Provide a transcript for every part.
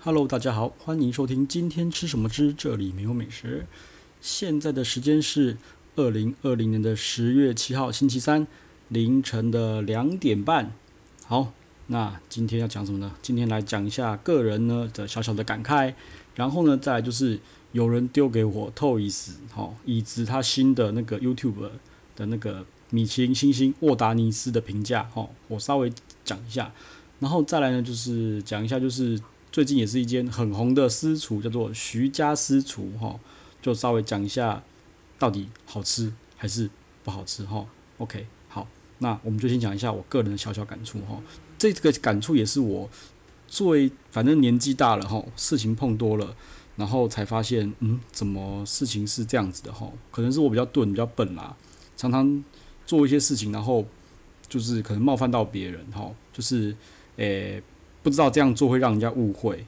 Hello，大家好，欢迎收听今天吃什么之这里没有美食。现在的时间是二零二零年的十月七号星期三凌晨的两点半。好，那今天要讲什么呢？今天来讲一下个人呢的小小的感慨，然后呢，再来就是有人丢给我 Toys 好，以及他新的那个 YouTube 的那个米其林星星沃达尼斯的评价，好，我稍微讲一下。然后再来呢，就是讲一下，就是最近也是一间很红的私厨，叫做徐家私厨，哈，就稍微讲一下到底好吃还是不好吃，哈。OK，好，那我们就先讲一下我个人的小小感触，哈。这个感触也是我最反正年纪大了，哈，事情碰多了，然后才发现，嗯，怎么事情是这样子的，哈。可能是我比较钝，比较笨啦，常常做一些事情，然后就是可能冒犯到别人，哈，就是。诶、不知道这样做会让人家误会，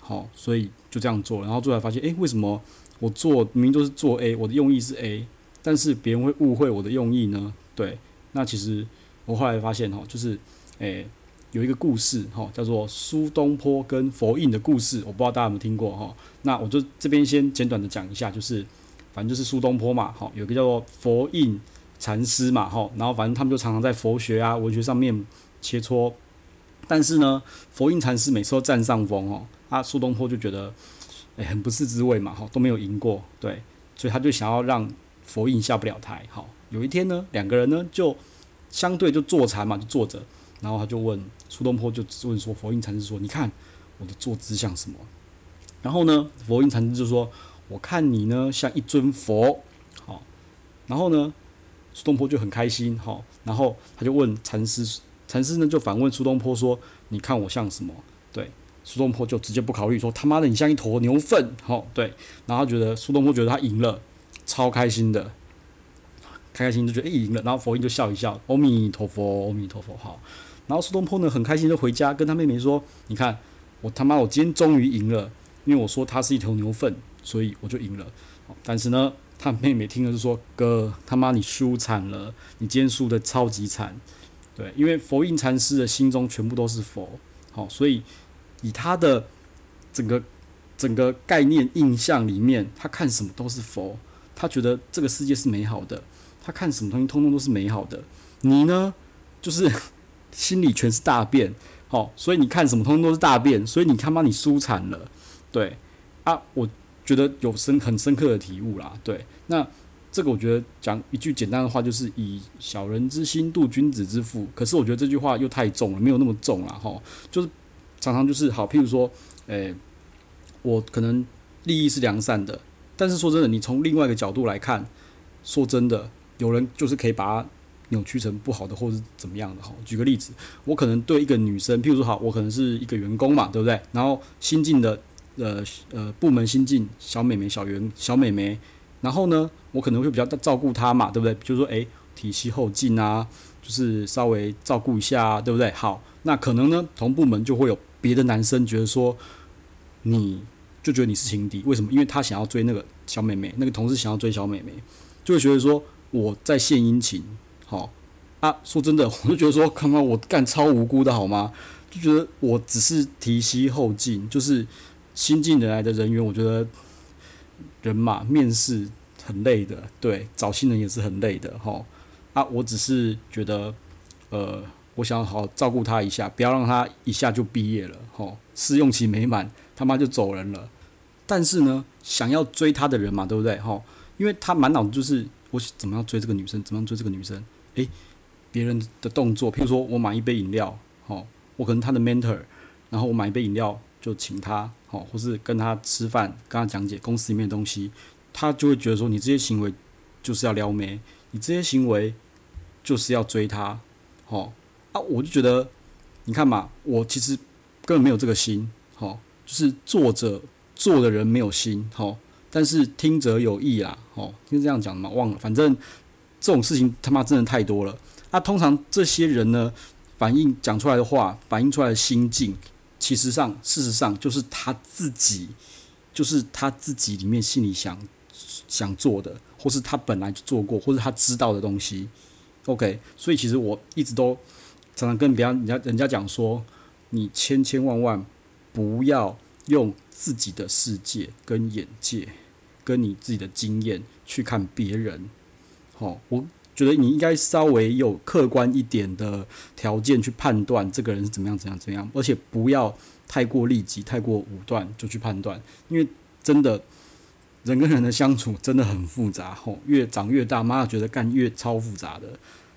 好，所以就这样做，然后最后发现，诶、为什么我做明明就是做 A，我的用意是 A，但是别人会误会我的用意呢？对，那其实我后来发现，哈，就是诶、有一个故事，哈，叫做苏东坡跟佛印的故事，我不知道大家有没有听过，哈，那我就这边先简短的讲一下，就是反正就是苏东坡嘛，哈，有个叫做佛印禅师嘛，哈，然后反正他们就常常在佛学啊、文学上面切磋。但是呢，佛印禅师每次都占上风哦，啊，苏东坡就觉得，诶、很不是滋味嘛，哈，都没有赢过，对，所以他就想要让佛印下不了台，好，有一天呢，两个人呢就相对就坐禅嘛，就坐着，然后他就问苏东坡，就问说，佛印禅师说，你看我的坐姿像什么？然后呢，佛印禅师就说，我看你呢像一尊佛，好，然后呢，苏东坡就很开心，好，然后他就问禅师。禅师呢就反问苏东坡说：“你看我像什么？”对，苏东坡就直接不考虑说：“他妈的，你像一坨牛粪！”好，对，然后觉得苏东坡觉得他赢了，超开心的，开开心就觉得诶赢了，然后佛印就笑一笑：“阿弥陀佛，阿弥陀佛。”好，然后苏东坡呢很开心就回家跟他妹妹说：“你看我他妈我今天终于赢了，因为我说他是一头牛粪，所以我就赢了。”但是呢，他妹妹听了就说：“哥，他妈你输惨了，你今天输得超级惨。”对，因为佛印禅师的心中全部都是佛，好，所以以他的整个整个概念印象里面，他看什么都是佛，他觉得这个世界是美好的，他看什么东西通通都是美好的。你呢，就是 心里全是大便，好，所以你看什么通通都是大便，所以你他妈你输惨了，对啊，我觉得有深很深刻的体悟啦，对，那。这个我觉得讲一句简单的话，就是以小人之心度君子之腹。可是我觉得这句话又太重了，没有那么重了哈。就是常常就是好，譬如说，诶，我可能利益是良善的，但是说真的，你从另外一个角度来看，说真的，有人就是可以把它扭曲成不好的，或是怎么样的哈。举个例子，我可能对一个女生，譬如说好，我可能是一个员工嘛，对不对？然后新进的呃呃部门新进小美眉、小员小美眉。然后呢，我可能会比较照顾他嘛，对不对？就是说，诶，提膝后进啊，就是稍微照顾一下，对不对？好，那可能呢，同部门就会有别的男生觉得说，你就觉得你是情敌，为什么？因为他想要追那个小妹妹，那个同事想要追小妹妹，就会觉得说我在献殷勤，好啊。说真的，我就觉得说，刚刚我干超无辜的好吗？就觉得我只是提膝后进，就是新进来的人员，我觉得。人嘛，面试很累的，对，找新人也是很累的，吼啊，我只是觉得，呃，我想好好照顾他一下，不要让他一下就毕业了，吼，试用期没满，他妈就走人了。但是呢，想要追他的人嘛，对不对，吼？因为他满脑子就是我怎么样追这个女生，怎么样追这个女生，诶，别人的动作，譬如说我买一杯饮料，吼，我可能他的 mentor，然后我买一杯饮料。就请他，好，或是跟他吃饭，跟他讲解公司里面的东西，他就会觉得说，你这些行为就是要撩妹，你这些行为就是要追他，好啊，我就觉得，你看嘛，我其实根本没有这个心，好，就是做着做的人没有心，好，但是听者有意啊，好，是这样讲的嘛，忘了，反正这种事情他妈真的太多了，啊，通常这些人呢，反映讲出来的话，反映出来的心境。其实上，事实上就是他自己，就是他自己里面心里想想做的，或是他本来就做过，或是他知道的东西。OK，所以其实我一直都常常跟别人家人家讲说，你千千万万不要用自己的世界跟眼界，跟你自己的经验去看别人。好，我觉得你应该稍微有客观一点的条件去判断这个人是怎么样、怎样、怎样，而且不要太过利己、太过武断就去判断，因为真的。人跟人的相处真的很复杂，吼，越长越大，妈觉得干越超复杂的，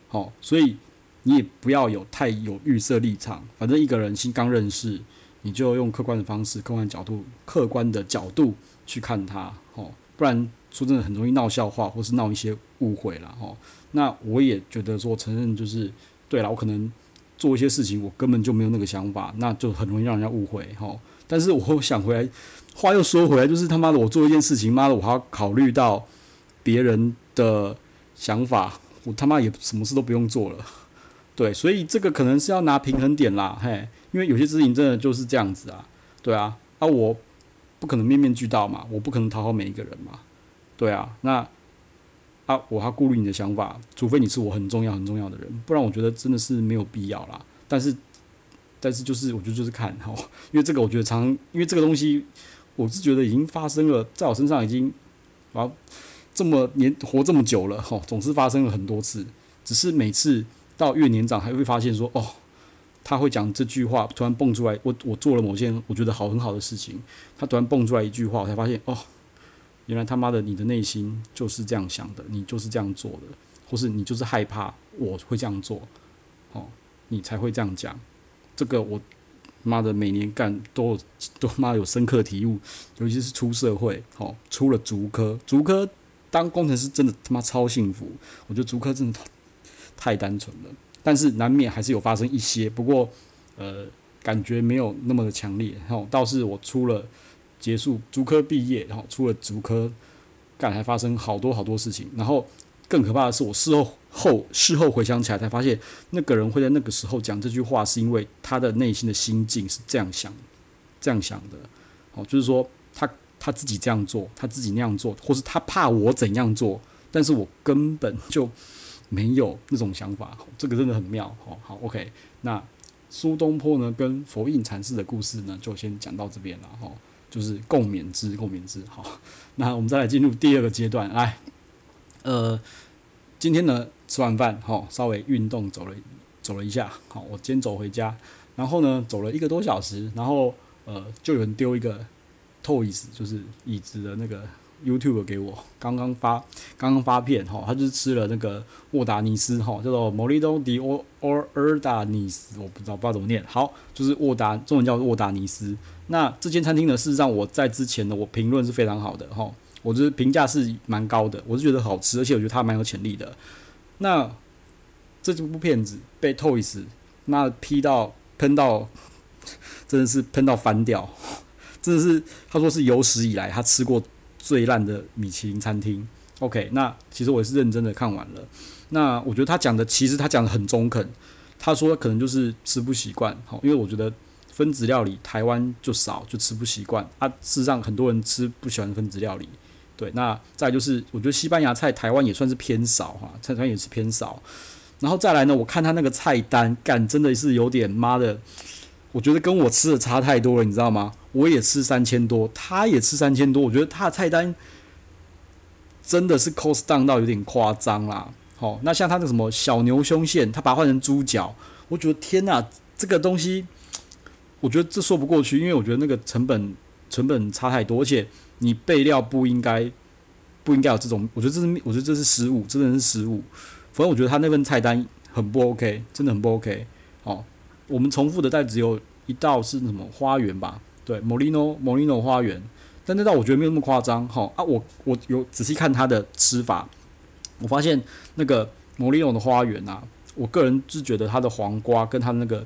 吼，所以你也不要有太有预设立场，反正一个人新刚认识，你就用客观的方式、客观角度、客观的角度去看他，吼，不然说真的很容易闹笑话，或是闹一些误会了，哦。那我也觉得说承认就是对了，我可能做一些事情，我根本就没有那个想法，那就很容易让人家误会，哦。但是我想回来。话又说回来，就是他妈的，我做一件事情，妈的，我还要考虑到别人的想法，我他妈也什么事都不用做了，对，所以这个可能是要拿平衡点啦，嘿，因为有些事情真的就是这样子啊，对啊，啊，我不可能面面俱到嘛，我不可能讨好每一个人嘛，对啊，那啊，我还顾虑你的想法，除非你是我很重要很重要的人，不然我觉得真的是没有必要啦。但是，但是就是我觉得就是看哈，因为这个我觉得常，因为这个东西。我是觉得已经发生了，在我身上已经啊这么年活这么久了哈，总是发生了很多次。只是每次到越年长，还会发现说哦，他会讲这句话，突然蹦出来，我我做了某件我觉得好很好的事情，他突然蹦出来一句话，我才发现哦，原来他妈的你的内心就是这样想的，你就是这样做的，或是你就是害怕我会这样做，哦，你才会这样讲。这个我。妈的，每年干都都妈有深刻体悟，尤其是出社会，哦，出了竹科，竹科当工程师真的他妈超幸福。我觉得竹科真的太单纯了，但是难免还是有发生一些，不过呃，感觉没有那么的强烈。吼，倒是我出了结束竹科毕业，然后出了竹科，干还发生好多好多事情，然后。更可怕的是，我事后后事后回想起来，才发现那个人会在那个时候讲这句话，是因为他的内心的心境是这样想，这样想的。哦，就是说他他自己这样做，他自己那样做，或是他怕我怎样做，但是我根本就没有那种想法。这个真的很妙。好，好，OK。那苏东坡呢，跟佛印禅师的故事呢，就先讲到这边了。哈，就是共勉之，共勉之。好，那我们再来进入第二个阶段，来。呃，今天呢吃完饭，哈，稍微运动走了走了一下，好，我先走回家，然后呢走了一个多小时，然后呃就有人丢一个 toy，就是椅子的那个 YouTube 给我，刚刚发刚刚发片，哈，他就是吃了那个沃达尼斯，哈，叫做 Morido di Ordanis，我不知道不知道怎么念，好，就是沃达中文叫沃达尼斯，那这间餐厅呢，事实上我在之前呢我评论是非常好的，哈。我就是评价是蛮高的，我是觉得好吃，而且我觉得它蛮有潜力的。那这部片子被 Toys 那批到喷到，真的是喷到翻掉，真的是他说是有史以来他吃过最烂的米其林餐厅。OK，那其实我也是认真的看完了。那我觉得他讲的其实他讲的很中肯，他说可能就是吃不习惯，好，因为我觉得。分子料理台湾就少，就吃不习惯啊。事实上，很多人吃不喜欢分子料理。对，那再就是，我觉得西班牙菜台湾也算是偏少哈，菜单也是偏少。然后再来呢，我看他那个菜单，干真的是有点妈的，我觉得跟我吃的差太多了，你知道吗？我也吃三千多，他也吃三千多，我觉得他的菜单真的是 cost down 到有点夸张啦。好，那像他的什么小牛胸腺，他把它换成猪脚，我觉得天哪，这个东西。我觉得这说不过去，因为我觉得那个成本成本差太多，而且你备料不应该不应该有这种，我觉得这是我觉得这是失误，真的是失误。反正我觉得他那份菜单很不 OK，真的很不 OK。哦，我们重复的但只有一道是什么花园吧？对，Molino Molino 花园，但那道我觉得没有那么夸张。哈啊，我我有仔细看它的吃法，我发现那个 Molino 的花园啊，我个人是觉得它的黄瓜跟他那个。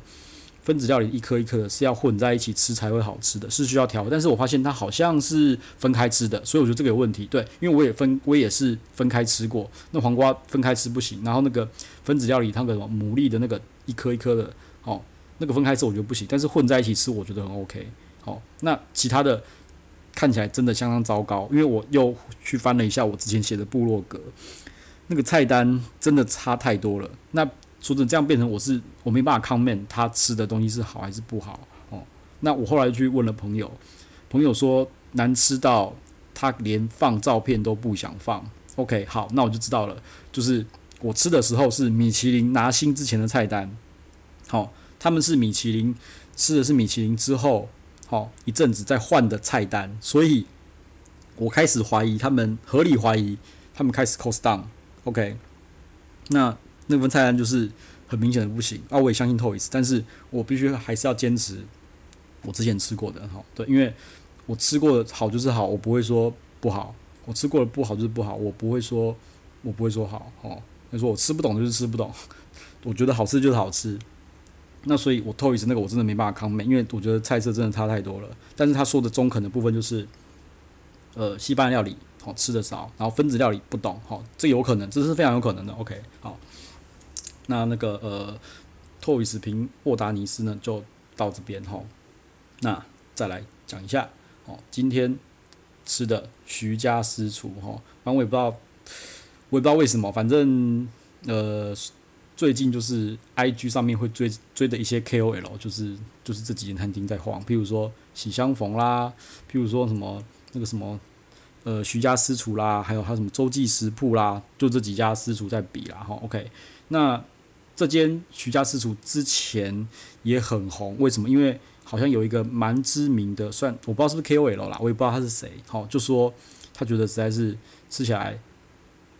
分子料理一颗一颗的，是要混在一起吃才会好吃的，是需要调。但是我发现它好像是分开吃的，所以我觉得这个有问题。对，因为我也分，我也是分开吃过。那黄瓜分开吃不行，然后那个分子料理它个什么牡蛎的那个一颗一颗的，哦，那个分开吃我觉得不行。但是混在一起吃我觉得很 OK。好，那其他的看起来真的相当糟糕，因为我又去翻了一下我之前写的部落格，那个菜单真的差太多了。那说真的，这样变成我是我没办法 comment 他吃的东西是好还是不好哦。那我后来去问了朋友，朋友说难吃到他连放照片都不想放。OK，好，那我就知道了，就是我吃的时候是米其林拿星之前的菜单，好，他们是米其林吃的是米其林之后，好一阵子再换的菜单，所以我开始怀疑他们，合理怀疑他们开始 cost down，OK，那那份菜单就是很明显的不行啊，我也相信 Toys，但是我必须还是要坚持我之前吃过的，好，对，因为我吃过的好就是好，我不会说不好。我吃过的不好就是不好，我不会说，我不会说好哦。他说我吃不懂就是吃不懂，我觉得好吃就是好吃。那所以，我 Toys 那个我真的没办法 comment，因为我觉得菜色真的差太多了。但是他说的中肯的部分就是，呃，西班牙料理好吃的少，然后分子料理不懂，好，这有可能，这是非常有可能的。OK，好，那那个呃，Toys 评沃达尼斯呢就到这边哈。那再来讲一下，哦，今天。吃的徐家私厨哈，反正我也不知道，我也不知道为什么，反正呃，最近就是 I G 上面会追追的一些 K O L，就是就是这几间餐厅在晃，譬如说喜相逢啦，譬如说什么那个什么呃徐家私厨啦，还有还有什么洲际食铺啦，就这几家私厨在比啦哈。OK，那这间徐家私厨之前也很红，为什么？因为好像有一个蛮知名的，算我不知道是不是 KOL 啦，我也不知道他是谁。好，就说他觉得实在是吃起来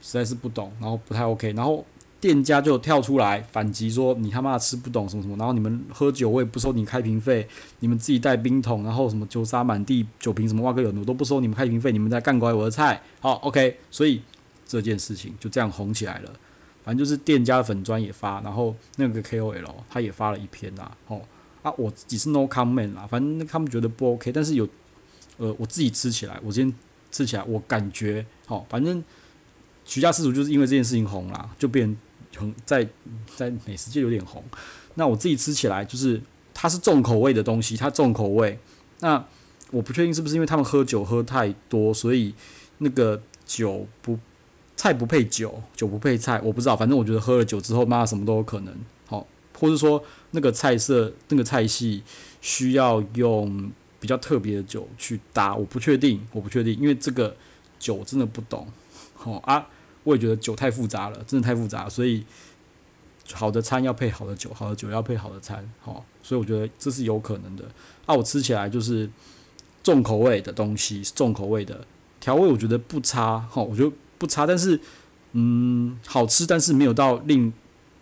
实在是不懂，然后不太 OK，然后店家就跳出来反击说：“你他妈吃不懂什么什么，然后你们喝酒我也不收你开瓶费，你们自己带冰桶，然后什么酒洒满地，酒瓶什么挖个有的我都不收你们开瓶费，你们在干拐我的菜。”好，OK，所以这件事情就这样红起来了。反正就是店家粉专也发，然后那个 KOL 他也发了一篇呐，哦。啊，我自己是 no comment 啦，反正他们觉得不 OK，但是有，呃，我自己吃起来，我今天吃起来，我感觉，好，反正徐家私厨就是因为这件事情红啦，就变很在在美食界有点红。那我自己吃起来，就是它是重口味的东西，它重口味。那我不确定是不是因为他们喝酒喝太多，所以那个酒不菜不配酒，酒不配菜，我不知道。反正我觉得喝了酒之后，妈什么都有可能。好，或者说。那个菜色，那个菜系需要用比较特别的酒去搭，我不确定，我不确定，因为这个酒真的不懂，好啊，我也觉得酒太复杂了，真的太复杂，所以好的餐要配好的酒，好的酒要配好的餐，好，所以我觉得这是有可能的。啊，我吃起来就是重口味的东西，重口味的调味，我觉得不差，好，我觉得不差，但是嗯，好吃，但是没有到令。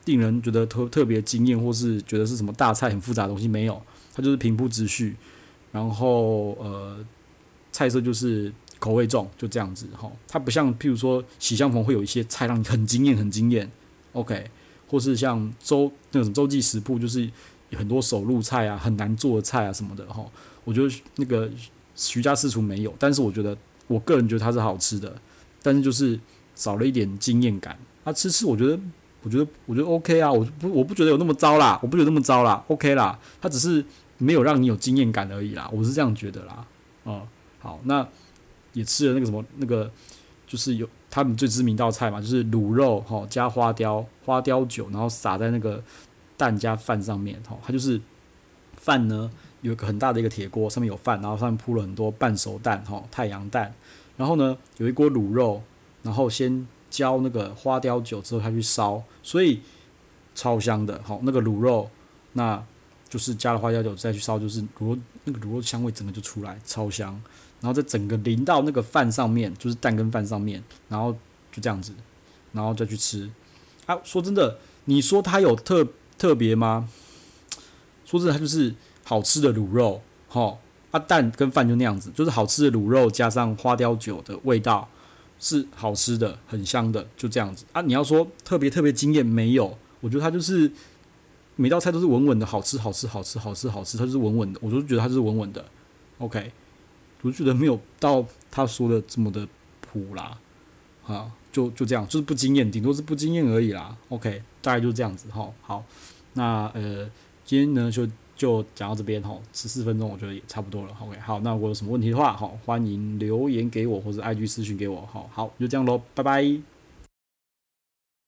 令人觉得特特别惊艳，或是觉得是什么大菜很复杂的东西没有，它就是平铺直叙，然后呃菜色就是口味重，就这样子哈。它不像譬如说喜相逢会有一些菜让你很惊艳很惊艳，OK，或是像周那种周记食铺就是很多手入菜啊，很难做的菜啊什么的哈。我觉得那个徐家私厨没有，但是我觉得我个人觉得它是好吃的，但是就是少了一点惊艳感。它吃吃我觉得。我觉得我觉得 OK 啊，我不我不觉得有那么糟啦，我不觉得那么糟啦，OK 啦，它只是没有让你有经验感而已啦，我是这样觉得啦，嗯，好，那也吃了那个什么那个，就是有他们最知名道菜嘛，就是卤肉哈加花雕花雕酒，然后撒在那个蛋加饭上面哈，它就是饭呢有一个很大的一个铁锅，上面有饭，然后上面铺了很多半熟蛋哈太阳蛋，然后呢有一锅卤肉，然后先。浇那个花雕酒之后，他去烧，所以超香的。好，那个卤肉，那就是加了花雕酒再去烧，就是卤那个卤肉香味整个就出来，超香。然后再整个淋到那个饭上面，就是蛋跟饭上面，然后就这样子，然后再去吃。啊，说真的，你说它有特特别吗？说真的，它就是好吃的卤肉。好，啊蛋跟饭就那样子，就是好吃的卤肉加上花雕酒的味道。是好吃的，很香的，就这样子啊！你要说特别特别惊艳，没有，我觉得它就是每道菜都是稳稳的，好吃，好吃，好吃，好吃，好吃，它就是稳稳的，我就觉得它就是稳稳的。OK，我就觉得没有到他说的这么的普啦，啊，就就这样，就是不惊艳，顶多是不惊艳而已啦。OK，大概就是这样子哈。好，那呃，今天呢就。就讲到这边哈，十四分钟我觉得也差不多了。OK，好，那我有什么问题的话，好，欢迎留言给我或者 IG 私讯给我。好，好，就这样喽，拜拜。